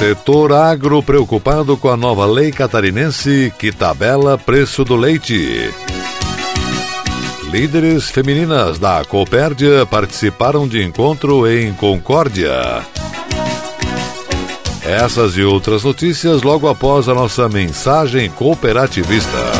Setor agro preocupado com a nova lei catarinense que tabela preço do leite. Líderes femininas da Copérdia participaram de encontro em Concórdia. Essas e outras notícias logo após a nossa mensagem cooperativista.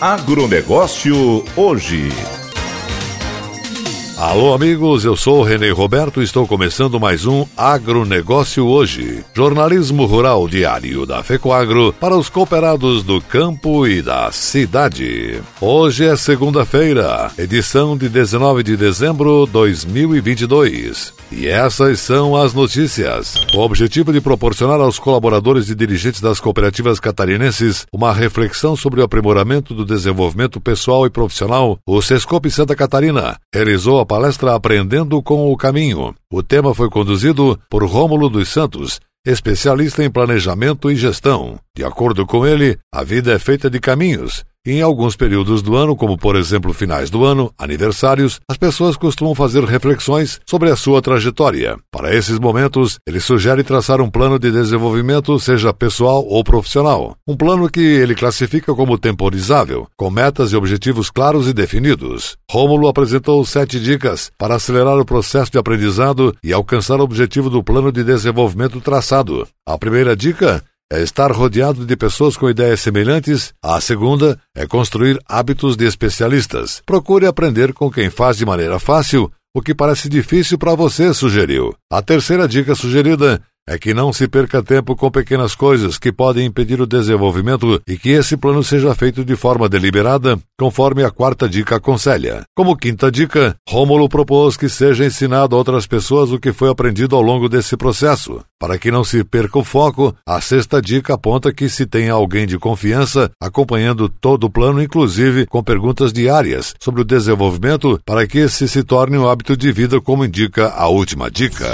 Agronegócio hoje. Alô, amigos, eu sou Renê Roberto e estou começando mais um Agronegócio Hoje. Jornalismo rural diário da FECOAGRO para os cooperados do campo e da cidade. Hoje é segunda-feira, edição de 19 de dezembro de 2022. E essas são as notícias. O objetivo de proporcionar aos colaboradores e dirigentes das cooperativas catarinenses uma reflexão sobre o aprimoramento do desenvolvimento pessoal e profissional, o Sescope Santa Catarina realizou a palestra Aprendendo com o Caminho. O tema foi conduzido por Rômulo dos Santos, especialista em planejamento e gestão. De acordo com ele, a vida é feita de caminhos em alguns períodos do ano, como por exemplo finais do ano, aniversários, as pessoas costumam fazer reflexões sobre a sua trajetória. Para esses momentos, ele sugere traçar um plano de desenvolvimento, seja pessoal ou profissional. Um plano que ele classifica como temporizável, com metas e objetivos claros e definidos. Rômulo apresentou sete dicas para acelerar o processo de aprendizado e alcançar o objetivo do plano de desenvolvimento traçado. A primeira dica é estar rodeado de pessoas com ideias semelhantes. A segunda é construir hábitos de especialistas. Procure aprender com quem faz de maneira fácil o que parece difícil para você, sugeriu. A terceira dica sugerida é que não se perca tempo com pequenas coisas que podem impedir o desenvolvimento e que esse plano seja feito de forma deliberada, conforme a quarta dica aconselha. Como quinta dica, Rômulo propôs que seja ensinado a outras pessoas o que foi aprendido ao longo desse processo. Para que não se perca o foco, a sexta dica aponta que se tenha alguém de confiança acompanhando todo o plano, inclusive com perguntas diárias sobre o desenvolvimento, para que esse se torne um hábito de vida, como indica a última dica.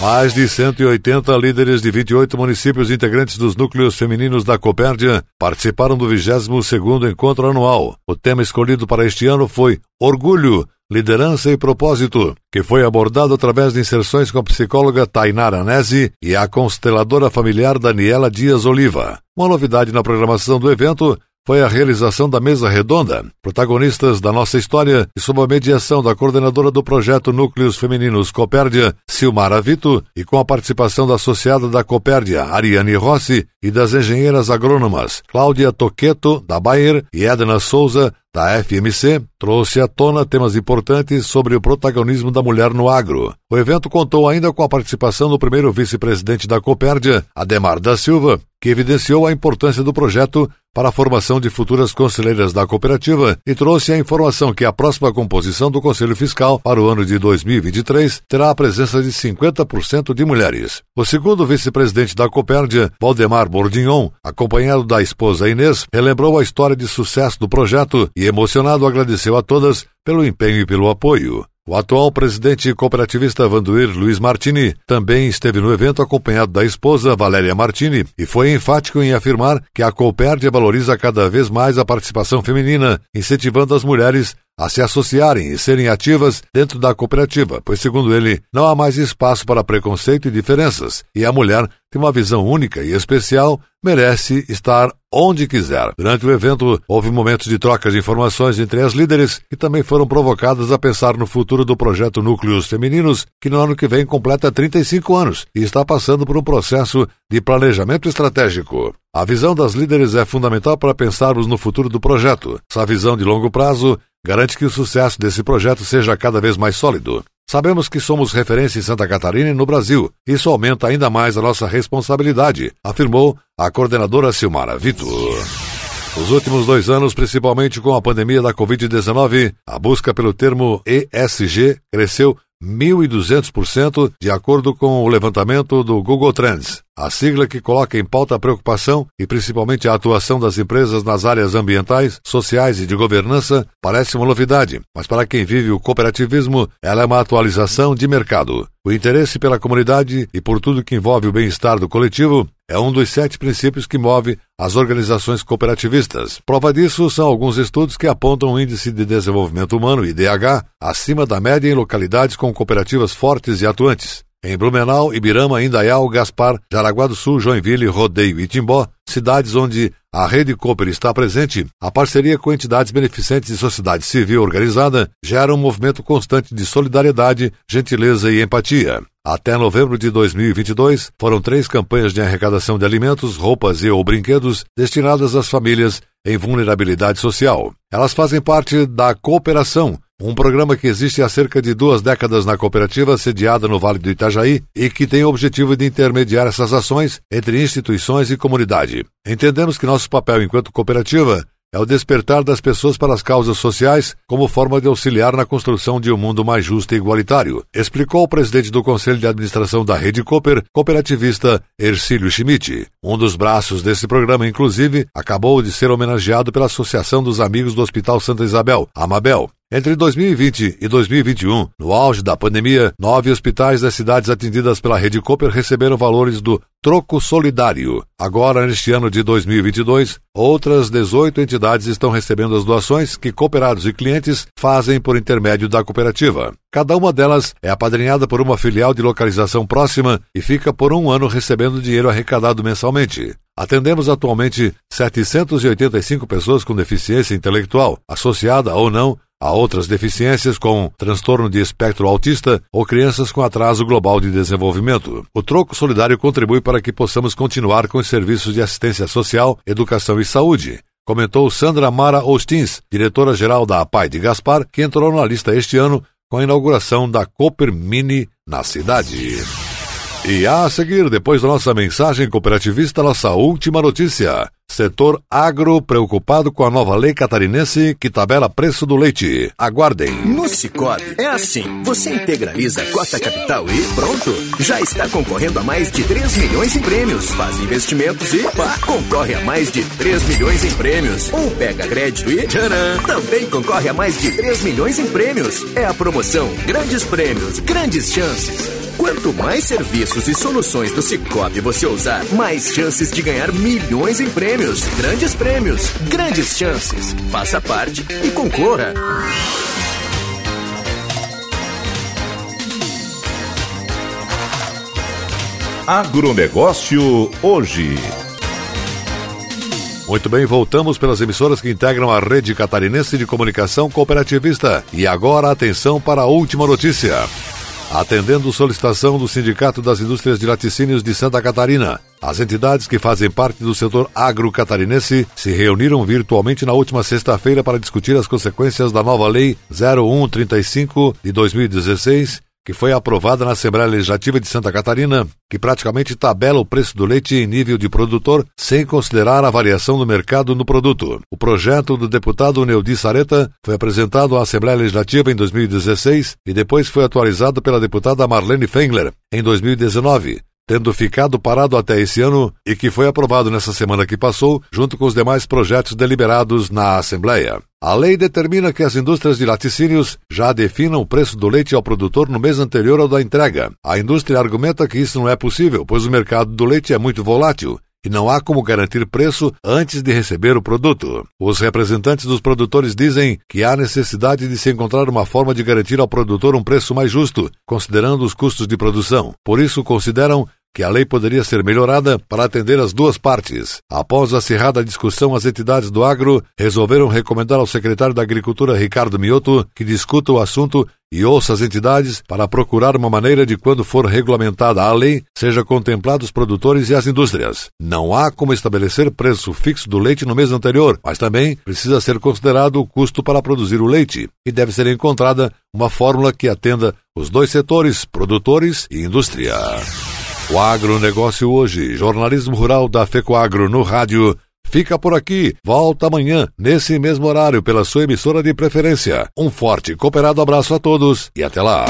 Mais de 180 líderes de 28 municípios integrantes dos núcleos femininos da Copérdia participaram do 22º encontro anual. O tema escolhido para este ano foi Orgulho, Liderança e Propósito, que foi abordado através de inserções com a psicóloga Tainara Nese e a consteladora familiar Daniela Dias Oliva. Uma novidade na programação do evento foi a realização da mesa redonda, protagonistas da nossa história e sob a mediação da coordenadora do projeto Núcleos Femininos Copérdia, Silmara Vito, e com a participação da associada da Copérdia, Ariane Rossi, e das engenheiras agrônomas Cláudia Toqueto, da Bayer, e Edna Souza, da FMC, trouxe à tona temas importantes sobre o protagonismo da mulher no agro. O evento contou ainda com a participação do primeiro vice-presidente da Copérdia, Ademar da Silva, que evidenciou a importância do projeto para a formação de futuras conselheiras da cooperativa e trouxe a informação que a próxima composição do Conselho Fiscal para o ano de 2023 terá a presença de 50% de mulheres. O segundo vice-presidente da Copérdia, Valdemar Bordignon, acompanhado da esposa Inês, relembrou a história de sucesso do projeto e, emocionado, agradeceu a todas pelo empenho e pelo apoio. O atual presidente cooperativista Vanduir Luiz Martini também esteve no evento acompanhado da esposa Valéria Martini e foi enfático em afirmar que a Coopérdia valoriza cada vez mais a participação feminina, incentivando as mulheres a se associarem e serem ativas dentro da cooperativa, pois, segundo ele, não há mais espaço para preconceito e diferenças, e a mulher tem uma visão única e especial, merece estar onde quiser. Durante o evento, houve momentos de troca de informações entre as líderes que também foram provocadas a pensar no futuro do projeto Núcleos Femininos, que no ano que vem completa 35 anos e está passando por um processo de planejamento estratégico. A visão das líderes é fundamental para pensarmos no futuro do projeto. Essa visão de longo prazo garante que o sucesso desse projeto seja cada vez mais sólido. Sabemos que somos referência em Santa Catarina e no Brasil. Isso aumenta ainda mais a nossa responsabilidade, afirmou a coordenadora Silmara Vitor. Nos últimos dois anos, principalmente com a pandemia da Covid-19, a busca pelo termo ESG cresceu 1.200%, de acordo com o levantamento do Google Trends. A sigla que coloca em pauta a preocupação e principalmente a atuação das empresas nas áreas ambientais, sociais e de governança parece uma novidade, mas para quem vive o cooperativismo, ela é uma atualização de mercado. O interesse pela comunidade e por tudo que envolve o bem-estar do coletivo é um dos sete princípios que move as organizações cooperativistas. Prova disso são alguns estudos que apontam um índice de desenvolvimento humano, IDH, acima da média em localidades com cooperativas fortes e atuantes. Em Blumenau, Ibirama, Indaial, Gaspar, Jaraguá do Sul, Joinville, Rodeio e Timbó, cidades onde a Rede Cooper está presente, a parceria com entidades beneficentes e sociedade civil organizada gera um movimento constante de solidariedade, gentileza e empatia. Até novembro de 2022, foram três campanhas de arrecadação de alimentos, roupas e ou brinquedos destinadas às famílias em vulnerabilidade social. Elas fazem parte da cooperação, um programa que existe há cerca de duas décadas na cooperativa sediada no Vale do Itajaí e que tem o objetivo de intermediar essas ações entre instituições e comunidade. Entendemos que nosso papel enquanto cooperativa é o despertar das pessoas para as causas sociais como forma de auxiliar na construção de um mundo mais justo e igualitário, explicou o presidente do Conselho de Administração da Rede Cooper, cooperativista Ercílio Schmidt. Um dos braços desse programa, inclusive, acabou de ser homenageado pela Associação dos Amigos do Hospital Santa Isabel, Amabel, entre 2020 e 2021, no auge da pandemia, nove hospitais das cidades atendidas pela Rede Cooper receberam valores do Troco Solidário. Agora, neste ano de 2022, outras 18 entidades estão recebendo as doações que cooperados e clientes fazem por intermédio da cooperativa. Cada uma delas é apadrinhada por uma filial de localização próxima e fica por um ano recebendo dinheiro arrecadado mensalmente. Atendemos atualmente 785 pessoas com deficiência intelectual, associada ou não a outras deficiências com transtorno de espectro autista ou crianças com atraso global de desenvolvimento. O troco solidário contribui para que possamos continuar com os serviços de assistência social, educação e saúde, comentou Sandra Mara Ostins, diretora-geral da APAI de Gaspar, que entrou na lista este ano com a inauguração da Cooper Mini na cidade. E a seguir, depois da nossa mensagem cooperativista, nossa última notícia. Setor agro preocupado com a nova lei catarinense que tabela preço do leite. Aguardem. No Cicobi é assim: você integraliza a cota capital e pronto. Já está concorrendo a mais de 3 milhões em prêmios. Faz investimentos e pá, concorre a mais de 3 milhões em prêmios. Ou pega crédito e tcharam, também concorre a mais de 3 milhões em prêmios. É a promoção Grandes Prêmios, Grandes Chances. Quanto mais serviços e soluções do Cicobi você usar, mais chances de ganhar milhões em prêmios grandes prêmios, grandes chances. Faça parte e concorra. Agronegócio hoje. Muito bem, voltamos pelas emissoras que integram a rede catarinense de comunicação cooperativista. E agora atenção para a última notícia. Atendendo solicitação do Sindicato das Indústrias de Laticínios de Santa Catarina, as entidades que fazem parte do setor agro-catarinense se reuniram virtualmente na última sexta-feira para discutir as consequências da nova Lei 0135 de 2016, que foi aprovada na Assembleia Legislativa de Santa Catarina, que praticamente tabela o preço do leite em nível de produtor, sem considerar a variação do mercado no produto. O projeto do deputado Neudi Sareta foi apresentado à Assembleia Legislativa em 2016 e depois foi atualizado pela deputada Marlene Fengler em 2019 tendo ficado parado até esse ano e que foi aprovado nessa semana que passou, junto com os demais projetos deliberados na Assembleia. A lei determina que as indústrias de laticínios já definam o preço do leite ao produtor no mês anterior ao da entrega. A indústria argumenta que isso não é possível, pois o mercado do leite é muito volátil e não há como garantir preço antes de receber o produto. Os representantes dos produtores dizem que há necessidade de se encontrar uma forma de garantir ao produtor um preço mais justo, considerando os custos de produção. Por isso, consideram que a lei poderia ser melhorada para atender as duas partes. Após acirrada discussão, as entidades do agro resolveram recomendar ao secretário da Agricultura, Ricardo Mioto, que discuta o assunto e ouça as entidades para procurar uma maneira de, quando for regulamentada a lei, seja contemplado os produtores e as indústrias. Não há como estabelecer preço fixo do leite no mês anterior, mas também precisa ser considerado o custo para produzir o leite, e deve ser encontrada uma fórmula que atenda os dois setores, produtores e indústria. O agronegócio hoje, jornalismo rural da FECOAGRO no rádio, fica por aqui. Volta amanhã, nesse mesmo horário, pela sua emissora de preferência. Um forte cooperado abraço a todos e até lá.